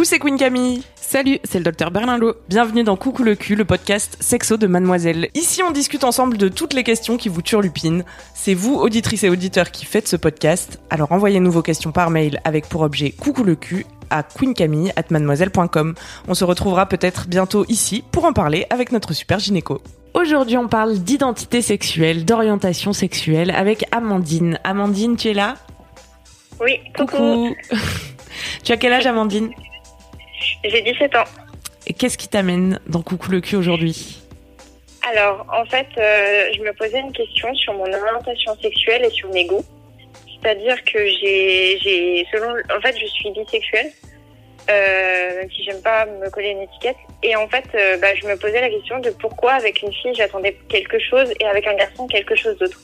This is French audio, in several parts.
Coucou, c'est Queen Camille. Salut, c'est le docteur Berlinlot. Bienvenue dans Coucou le cul, le podcast sexo de Mademoiselle. Ici, on discute ensemble de toutes les questions qui vous turlupinent. C'est vous, auditrices et auditeurs, qui faites ce podcast. Alors envoyez-nous vos questions par mail avec pour objet Coucou le cul à queencamille@mademoiselle.com. On se retrouvera peut-être bientôt ici pour en parler avec notre super gynéco. Aujourd'hui, on parle d'identité sexuelle, d'orientation sexuelle avec Amandine. Amandine, tu es là? Oui, coucou. Coucou. tu as quel âge, Amandine? J'ai 17 ans. Et qu'est-ce qui t'amène dans Coucou le cul aujourd'hui? Alors, en fait, euh, je me posais une question sur mon orientation sexuelle et sur mes goûts. C'est-à-dire que j'ai, selon, en fait, je suis bisexuelle, euh, même si j'aime pas me coller une étiquette. Et en fait, euh, bah, je me posais la question de pourquoi avec une fille j'attendais quelque chose et avec un garçon quelque chose d'autre.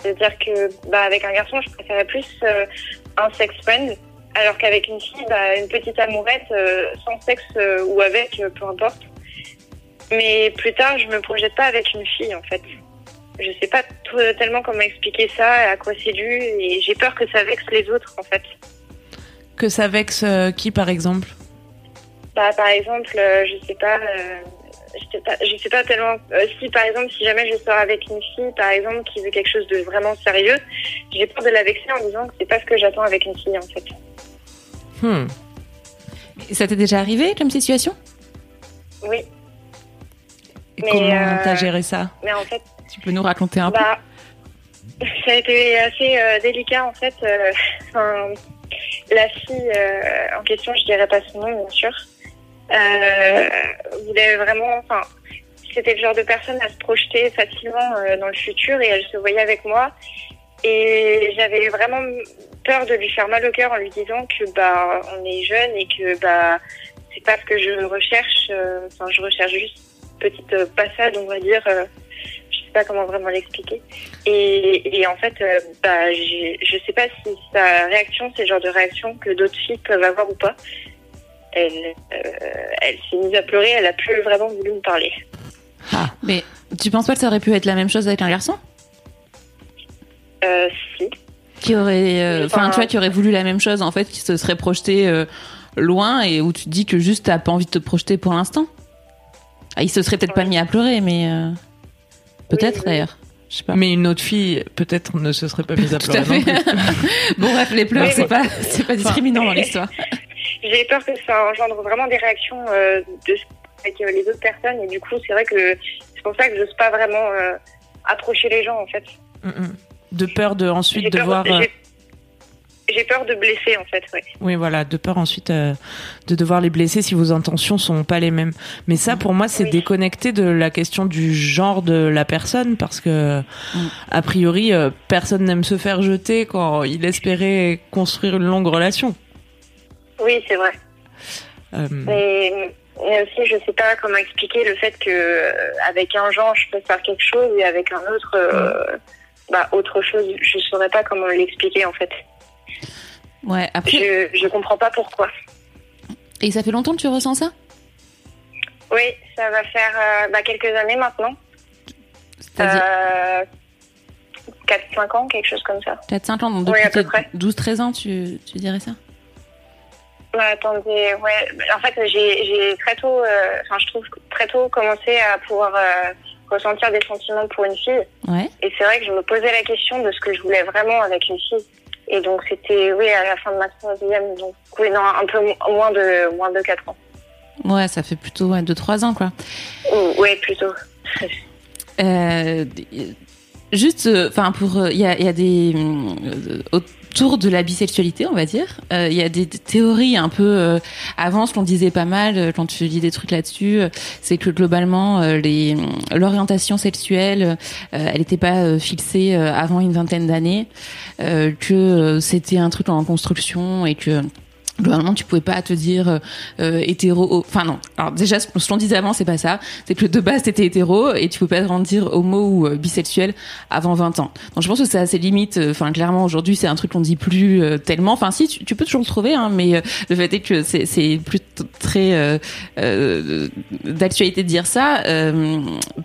C'est-à-dire que, bah, avec un garçon, je préférais plus euh, un sex friend, alors qu'avec une fille, bah, une petite amourette euh, sans sexe euh, ou avec, euh, peu importe. Mais plus tard, je me projette pas avec une fille, en fait. Je sais pas tellement comment expliquer ça, à quoi c'est dû, et j'ai peur que ça vexe les autres, en fait. Que ça vexe qui, par exemple? Bah, par exemple, je sais pas, je sais pas, je sais pas tellement. euh, si par exemple, si jamais je sors avec une fille, par exemple, qui veut quelque chose de vraiment sérieux, j'ai peur de la vexer en disant que c'est pas ce que j'attends avec une fille, en fait. Hmm. Ça t'est déjà arrivé comme situation? Oui, Et Mais, comment euh, t'as géré ça? mais en fait, Tu peux nous raconter un peu? bah, ça a été assez euh, délicat, en fait. euh, enfin, la fille euh, en question, je dirais pas son nom, bien sûr, euh, voulait vraiment, enfin, c'était le genre de personne à se projeter facilement euh, dans le futur et elle se voyait avec moi. Et j'avais vraiment peur de lui faire mal au cœur en lui disant que bah on est jeune et que bah c'est pas ce que je recherche. euh, Enfin, je recherche juste une petite euh, passade, on va dire. euh, je sais pas comment vraiment l'expliquer. Et, en fait, bah je sais pas si sa réaction, c'est le genre de réaction que d'autres filles peuvent avoir ou pas. Elle, elle s'est mise à pleurer. Elle a plus vraiment voulu me parler. Mais tu penses pas que ça aurait pu être la même chose avec un garçon? Qui aurait. euh, Enfin, tu vois, qui aurait voulu la même chose, en fait, qui se serait projeté euh, loin et où tu te dis que juste t'as pas envie de te projeter pour l'instant ah, Il se serait peut-être pas mis à pleurer, mais. euh, Peut-être oui. d'ailleurs. Je sais pas. Mais une autre fille, peut-être, ne se serait pas mise à Tout à pleurer. fait. non plus. bon, bref, les pleurs, Oui, c'est pas, c'est pas discriminant dans l'histoire. J'ai peur que ça engendre vraiment des réactions euh, de, avec euh, les autres personnes et du coup c'est vrai que c'est pour ça que j'ose pas vraiment euh, approcher les gens en fait. Mm, mm. De peur de ensuite peur, devoir. euh, j'ai- peur de blesser en fait. Ouais. Oui, voilà, de peur ensuite euh, de devoir les blesser si vos intentions sont pas les mêmes. Mais ça, pour moi, c'est Oui. déconnecté de la question du genre de la personne parce que, Mm. a priori, euh, personne n'aime se faire jeter quand il espérait construire une longue relation. Oui c'est vrai. Euh, Mais, mais aussi je sais pas comment expliquer le fait que euh, avec un genre je peux faire quelque chose et avec un autre euh, bah, autre chose. Je saurais pas comment l'expliquer en fait. Ouais, après. Je je comprends pas pourquoi. Et ça fait longtemps que tu ressens ça? Oui ça va faire euh, bah, quelques années maintenant. C'est-à-dire Euh, 4-5 ans, quelque chose comme ça. 4-5 ans, donc oui, depuis à peu tes près. 12-13 ans, tu, tu dirais ça? Ouais, attendez, ouais. En fait, j'ai très tôt, euh, enfin, je trouve très tôt commencé à pouvoir euh, ressentir des sentiments pour une fille. Ouais. Et c'est vrai que je me posais la question de ce que je voulais vraiment avec une fille. Et donc, c'était, oui, à la fin de ma troisième, donc, oui, non, un peu mo- moins de, moins de 4 ans. Ouais, ça fait plutôt ouais, 2-3 ans, quoi. Ou, ouais, plutôt. Euh, Juste, enfin, pour. Il y a, y a des. euh, autres autour de la bisexualité, on va dire. Euh, Il y a des théories un peu euh, avant, ce qu'on disait pas mal euh, quand tu lis des trucs là-dessus, euh, c'est que globalement les l'orientation sexuelle, elle n'était pas fixée avant une vingtaine d'années, que c'était un truc en construction et que Globalement, tu pouvais pas te dire euh, euh, hétéro. Enfin non. Alors déjà, ce ce qu'on disait avant, c'est pas ça. C'est que de base, t'étais hétéro et tu pouvais pas te rendre dire homo ou euh, bisexuel avant 20 ans. Donc je pense que c'est assez limite. Enfin clairement, aujourd'hui, c'est un truc qu'on dit plus euh, tellement. Enfin si, tu, tu peux toujours le trouver, hein, mais euh, le fait est que c'est c'est plus très euh, euh, d'actualité de dire ça euh,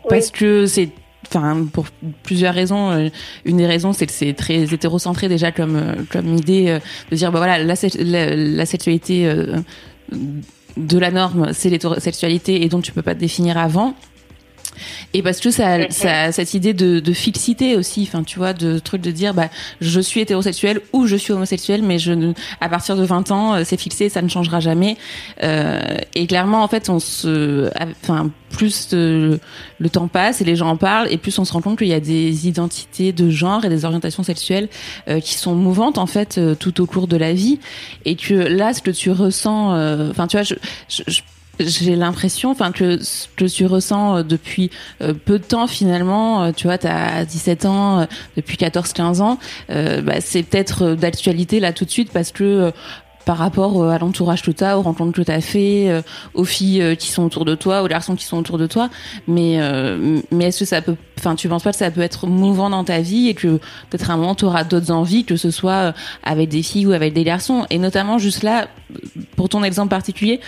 parce que c'est enfin pour plusieurs raisons euh, une des raisons c'est que c'est très hétérocentré déjà comme euh, comme idée euh, de dire bah voilà la, la, la sexualité de la norme c'est l'hétérosexualité et donc tu peux pas te définir avant et parce que ça, ça cette idée de, de fixité aussi enfin tu vois de truc de dire bah je suis hétérosexuel ou je suis homosexuel mais je ne, à partir de 20 ans euh, c'est fixé ça ne changera jamais. Euh, et clairement en fait on se enfin plus euh, le temps passe et les gens en parlent et plus on se rend compte qu'il y a des identités de genre et des orientations sexuelles euh, qui sont mouvantes en fait euh, tout au cours de la vie. Et que là ce que tu ressens euh, enfin tu vois je, je, je- j'ai l'impression enfin que que tu ressens euh, depuis euh, peu de temps finalement euh, tu vois tu as 17 ans depuis 14 15 ans bah, c'est peut-être d'actualité là tout de suite parce que par rapport euh, à l'entourage que tu as, aux rencontres que tu as fait, euh, aux filles euh, qui sont autour de toi, aux garçons qui sont autour de toi. Mais, mais est-ce que ça peut, enfin, tu penses pas que ça peut être mouvant dans ta vie et que peut-être à un moment tu auras d'autres envies, que ce soit avec des filles ou avec des garçons? Et notamment juste là, pour ton exemple particulier,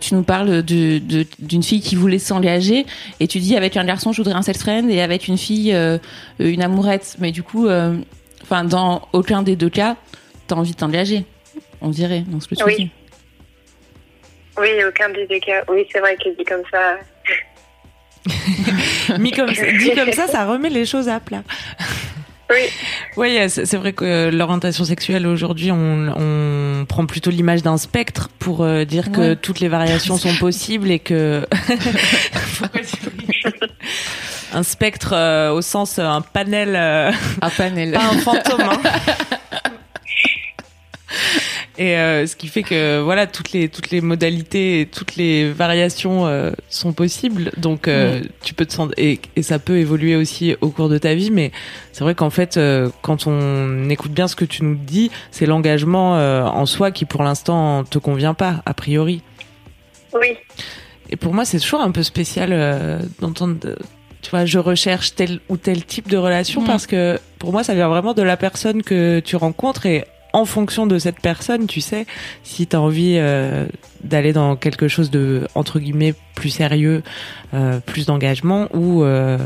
tu nous parles de- de- d'une fille qui voulait s'engager et tu dis avec un garçon je voudrais un sex friend et avec une fille euh, une amourette. Mais du coup, enfin, dans aucun des deux cas, t'as envie de t'engager. On dirait dans ce que tu Oui. dis. Oui, aucun des deux cas. Oui, c'est vrai qu'il dit comme ça. Mis comme dit comme ça, ça remet les choses à plat. Oui, Oui, c'est vrai que euh, l'orientation sexuelle aujourd'hui, on, on prend plutôt l'image d'un spectre pour euh, dire que toutes les variations sont possibles et que un spectre euh, au sens un panel, euh, Un panel. pas un fantôme. hein. Et euh, ce qui fait que voilà toutes les toutes les modalités et toutes les variations euh, sont possibles. Donc euh, tu peux te sentir et, et ça peut évoluer aussi au cours de ta vie. Mais c'est vrai qu'en fait euh, quand on écoute bien ce que tu nous dis c'est l'engagement euh, en soi qui pour l'instant te convient pas a priori. Oui, et pour moi c'est toujours un peu spécial euh, d'entendre de- tu vois je recherche tel ou tel type de relation Mm. parce que pour moi ça vient vraiment de la personne que tu rencontres et en fonction de cette personne, tu sais, si tu envie euh, d'aller dans quelque chose de entre guillemets plus sérieux, euh, plus d'engagement ou euh,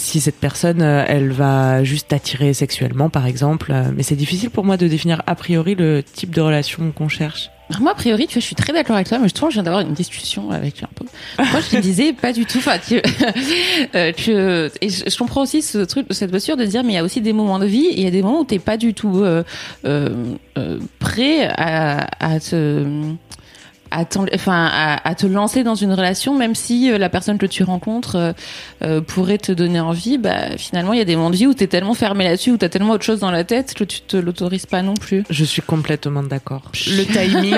si cette personne euh, elle va juste t'attirer sexuellement par exemple, euh, mais c'est difficile pour moi de définir a priori le type de relation qu'on cherche. Alors moi, a priori, tu vois, je suis très d'accord avec toi, mais je trouve que je viens d'avoir une discussion avec un peu. Moi, je te disais pas du tout. Tu, euh, que, et je, comprends aussi ce truc, cette posture de dire, mais il y a aussi des moments de vie, il y a des moments où t'es pas du tout prêt à, à te à, enfin, à, à te lancer dans une relation, même si euh, la personne que tu rencontres euh, euh, pourrait te donner envie, bah, finalement, il y a des moments de vie où t'es tellement fermé là-dessus, où t'as tellement autre chose dans la tête que tu te l'autorises pas non plus. Je suis complètement d'accord. Le timing,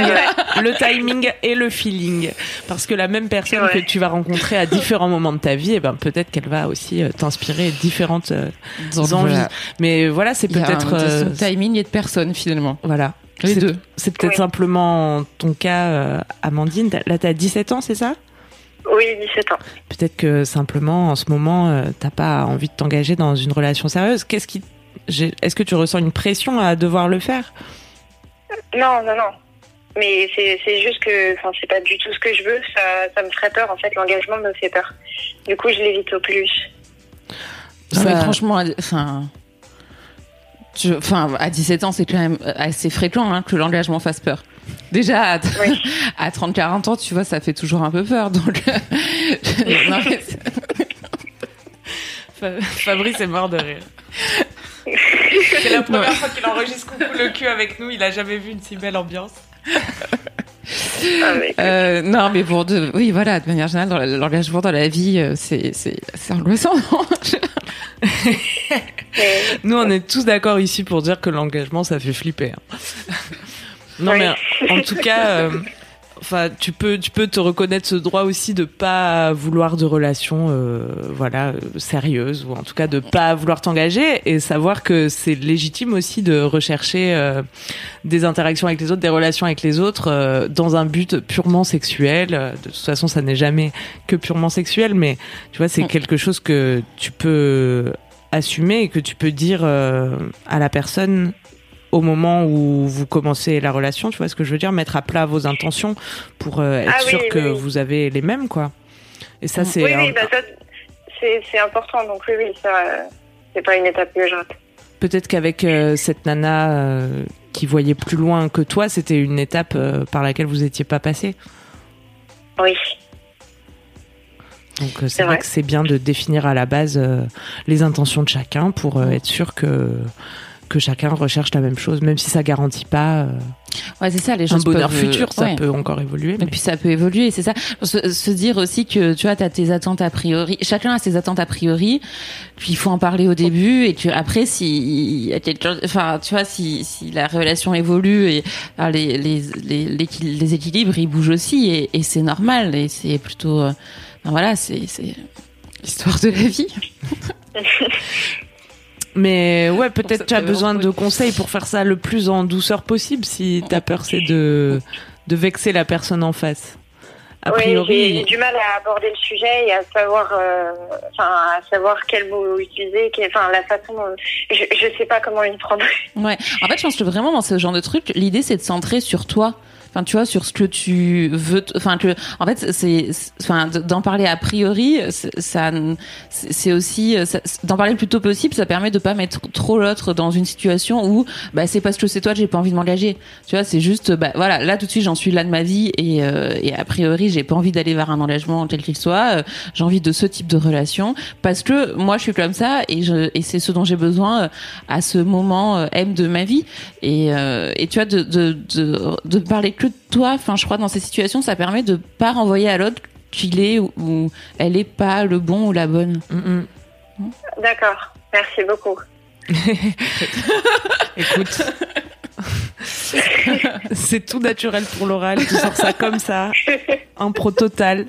le timing et le feeling, parce que la même personne que tu vas rencontrer à différents moments de ta vie, eh ben peut-être qu'elle va aussi euh, t'inspirer différentes euh, envies. voilà. Mais voilà, c'est peut-être euh, timing et de personne finalement. voilà. Les C'est- deux. C'est peut-être Oui. simplement ton cas, euh, Amandine. Là, t'as 17 ans, c'est ça? Oui, 17 ans. Peut-être que simplement, en ce moment, euh, t'as pas envie de t'engager dans une relation sérieuse. Qu'est-ce qui, est-ce que tu ressens une pression à devoir le faire? Non, non, non. Mais c'est juste que enfin, c'est pas du tout ce que je veux. Ça, ça me ferait peur. En fait, l'engagement me fait peur. Du coup, je l'évite au plus. Non, mais Ça- franchement, enfin, je- enfin, à 17 ans, c'est quand même assez fréquent hein, que l'engagement fasse peur. Déjà, à, Oui. à 30-40 ans, tu vois, ça fait toujours un peu peur. Donc, non, mais c'est- Fa- Fabrice est mort de rire. C'est la première fois qu'il enregistre Coucou le cul avec nous. Il a jamais vu une si belle ambiance. Ah, Euh, non, mais pour de, oui, voilà, de manière générale, l'engagement dans la vie, euh, c'est, c'est, c'est angoissant. Nous, on est tous d'accord ici pour dire que l'engagement, ça fait flipper. hein. non, Oui. mais en tout cas, euh, tu peux, tu peux te reconnaître ce droit aussi de pas vouloir de relations, euh, voilà, euh, sérieuses ou en tout cas de pas vouloir t'engager et savoir que c'est légitime aussi de rechercher euh, des interactions avec les autres, des relations avec les autres dans un but purement sexuel. De toute façon, ça n'est jamais que purement sexuel, mais tu vois, c'est Mm. quelque chose que tu peux assumer et que tu peux dire euh, à la personne au moment où vous commencez la relation, tu vois ce que je veux dire, mettre à plat vos intentions pour euh, être Ah sûr oui, que oui. vous avez les mêmes, quoi. Et ça, c'est Oui, un- oui, bah c'est important. Donc oui, oui, ça, euh, c'est pas une étape que je rate. peut-être qu'avec cette nana qui voyait plus loin que toi, c'était une étape par laquelle vous étiez pas passé. Oui. Donc euh, c'est vrai vrai. que c'est bien de définir à la base euh, les intentions de chacun pour euh, être sûr que que chacun recherche la même chose, même si ça garantit pas Ouais, c'est ça, les un choses bonheur peuvent, futur, ça ouais. peut encore évoluer. Et mais- puis ça peut évoluer, c'est ça. Se, se dire aussi que tu vois, t'as tes attentes a priori. Chacun a ses attentes a priori. Puis il faut en parler au début et que après, si, il y a quelque chose- enfin, tu vois, si, si la relation évolue et les, les, les, les équilibres, ils bougent aussi et, et c'est normal et c'est plutôt, euh, ben voilà, c'est, c'est l'histoire de la vie. Mais ouais, peut-être tu as besoin de conseils pour faire ça le plus en douceur possible si ta peur c'est de, de vexer la personne en face. A Oui, j'ai priori, j'ai du mal à aborder le sujet et à savoir, euh, enfin, à savoir quel mot utiliser, quel- enfin, la façon. euh, je, je sais pas comment y prendre. Ouais. En fait, je pense que vraiment dans ce genre de truc, l'idée c'est de centrer sur toi. Enfin, tu vois, sur ce que tu veux. Enfin, que, en fait, c'est, enfin, d'en parler a priori, c'est- ça, c'est aussi, euh, d'en parler le plus tôt possible, ça permet de pas mettre trop l'autre dans une situation où, bah, c'est parce que c'est toi, que j'ai pas envie de m'engager. Tu vois, c'est juste, bah, voilà, là tout de suite, j'en suis là de ma vie et, euh, et a priori, j'ai pas envie d'aller vers un engagement quel qu'il soit. Euh, J'ai envie de ce type de relation parce que moi, je suis comme ça et je, et c'est ce dont j'ai besoin euh, à ce moment euh, M de ma vie. Et, euh, et tu vois, de, de, de, de parler que de toi, enfin, je crois, dans ces situations, ça permet de pas renvoyer à l'autre qu'il est ou, ou elle est pas le bon ou la bonne. Mm, mm. D'accord. Merci beaucoup. écoute, c'est tout naturel pour l'oral, tu sors ça comme ça, impro total.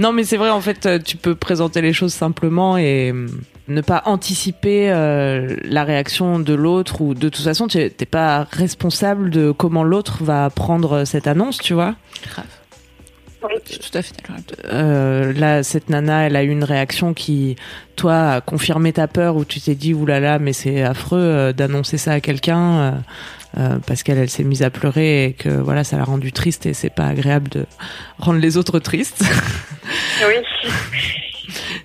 Non, mais c'est vrai, en fait, euh, tu peux présenter les choses simplement et hum, ne pas anticiper euh, la réaction de l'autre ou de toute façon, tu n'es pas responsable de comment l'autre va prendre cette annonce, tu vois. Oui. Tout à fait. Euh, là, cette nana, elle a eu une réaction qui, toi, a confirmé ta peur où tu t'es dit, oulala, mais c'est affreux euh, d'annoncer ça à quelqu'un euh, parce qu'elle, elle s'est mise à pleurer et que voilà, ça l'a rendue triste et c'est pas agréable de rendre les autres tristes. Oui.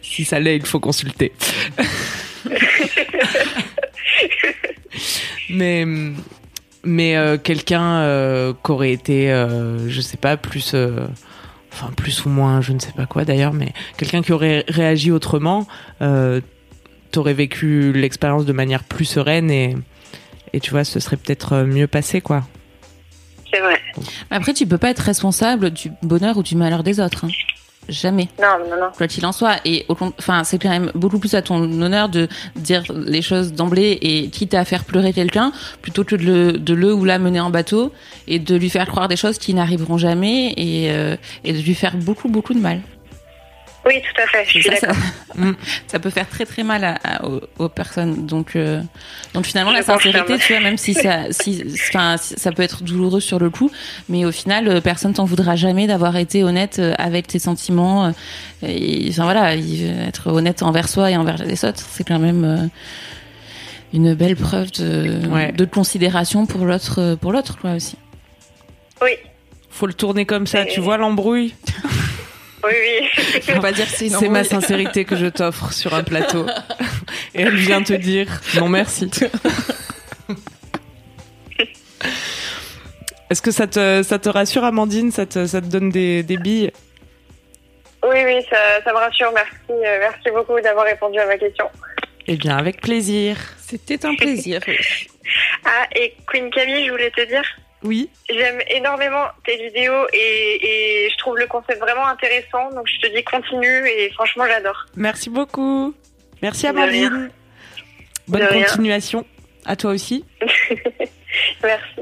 si ça l'est, il faut consulter. mais mais quelqu'un euh, qui aurait été, je sais pas, plus, enfin plus ou moins, je ne sais pas quoi d'ailleurs, mais quelqu'un qui aurait réagi autrement, euh, t'aurais vécu l'expérience de manière plus sereine et et tu vois, ce serait peut-être mieux passé quoi. C'est vrai. Après, tu peux pas être responsable du bonheur ou du malheur des autres. hein. Jamais. Non, non, non. quoi qu'il en soit. Et au enfin, c'est quand même beaucoup plus à ton honneur de dire les choses d'emblée et quitte à faire pleurer quelqu'un plutôt que de le, de le ou la mener en bateau et de lui faire croire des choses qui n'arriveront jamais et, euh, et de lui faire beaucoup beaucoup de mal. Oui, tout à fait. Je suis ça. Mm. ça peut faire très très mal à, à- aux, aux personnes. Donc, euh, donc finalement, Je la sincérité, tu vois, même si ça, si, enfin, si- ça peut être douloureux sur le coup, mais au final, euh, personne t'en voudra jamais d'avoir été honnête euh, avec tes sentiments. euh, Et enfin voilà, il- être honnête envers soi et envers les autres, c'est quand même euh, une belle preuve de, Ouais. de considération pour l'autre, pour l'autre, quoi aussi. Oui, Faut le tourner comme ça, Et- tu vois l'embrouille. oui, oui. Faut pas dire c'est C'est ma sincérité que je t'offre sur un plateau. Et elle vient te dire non merci. Est-ce que ça te, ça te rassure, Amandine ça te, ça te donne des, des billes? Oui, oui, ça, ça me rassure. Merci, euh, merci beaucoup d'avoir répondu à ma question. Eh bien, avec plaisir. C'était un plaisir. Ah, et Queen Camille, je voulais te dire, Oui. j'aime énormément tes vidéos et, et je trouve le concept vraiment intéressant. Donc je te dis continue et franchement, j'adore. Merci beaucoup. Merci rien. Amandine. Bonne continuation. À toi aussi. Merci.